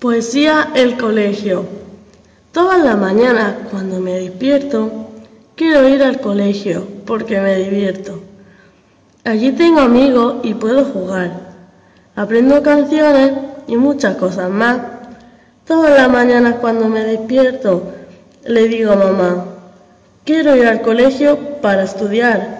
Poesía El Colegio. Todas las mañanas cuando me despierto, quiero ir al colegio porque me divierto. Allí tengo amigos y puedo jugar. Aprendo canciones y muchas cosas más. Todas las mañanas cuando me despierto, le digo a mamá, quiero ir al colegio para estudiar.